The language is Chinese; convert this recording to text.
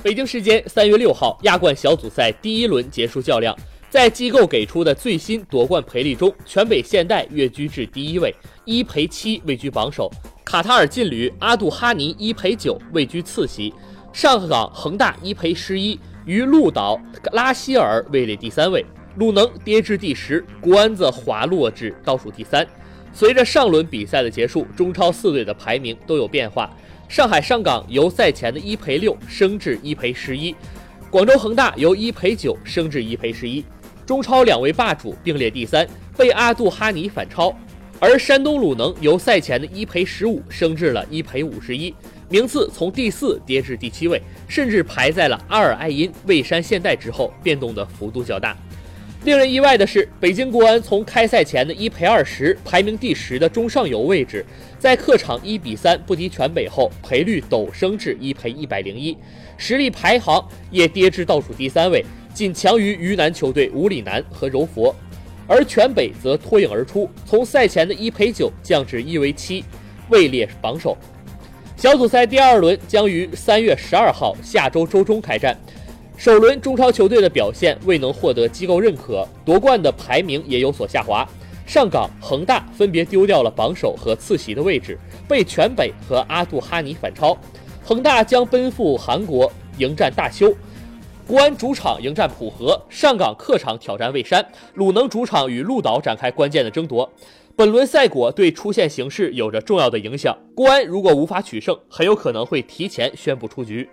北京时间三月六号，亚冠小组赛第一轮结束较量，在机构给出的最新夺冠赔率中，全北现代跃居至第一位，一赔七位居榜首；卡塔尔劲旅阿杜哈尼一赔九位居次席；上港恒大一赔十一，与鹿岛拉希尔位列第三位；鲁能跌至第十，国安则滑落至倒数第三。随着上轮比赛的结束，中超四队的排名都有变化。上海上港由赛前的一赔六升至一赔十一，广州恒大由一赔九升至一赔十一，中超两位霸主并列第三，被阿杜哈尼反超。而山东鲁能由赛前的一赔十五升至了一赔五十一，名次从第四跌至第七位，甚至排在了阿尔艾因、蔚山现代之后，变动的幅度较大。令人意外的是，北京国安从开赛前的一赔二十，排名第十的中上游位置，在客场一比三不敌全北后，赔率陡升至一赔一百零一，实力排行也跌至倒数第三位，仅强于渝南球队五里南和柔佛，而全北则脱颖而出，从赛前的一赔九降至一为七，位列榜首。小组赛第二轮将于三月十二号下周周中开战。首轮中超球队的表现未能获得机构认可，夺冠的排名也有所下滑。上港、恒大分别丢掉了榜首和次席的位置，被全北和阿杜哈尼反超。恒大将奔赴韩国迎战大邱，国安主场迎战浦和，上港客场挑战蔚山，鲁能主场与鹿岛展开关键的争夺。本轮赛果对出线形势有着重要的影响。国安如果无法取胜，很有可能会提前宣布出局。